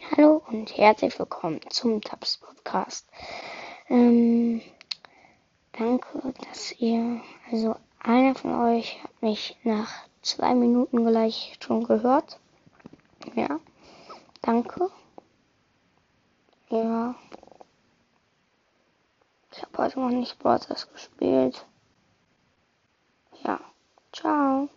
Hallo und herzlich willkommen zum Tabs Podcast. Ähm, danke, dass ihr, also einer von euch hat mich nach zwei Minuten gleich schon gehört. Ja, danke. Ja. Ich habe heute noch nicht Brothers gespielt. Ja, ciao.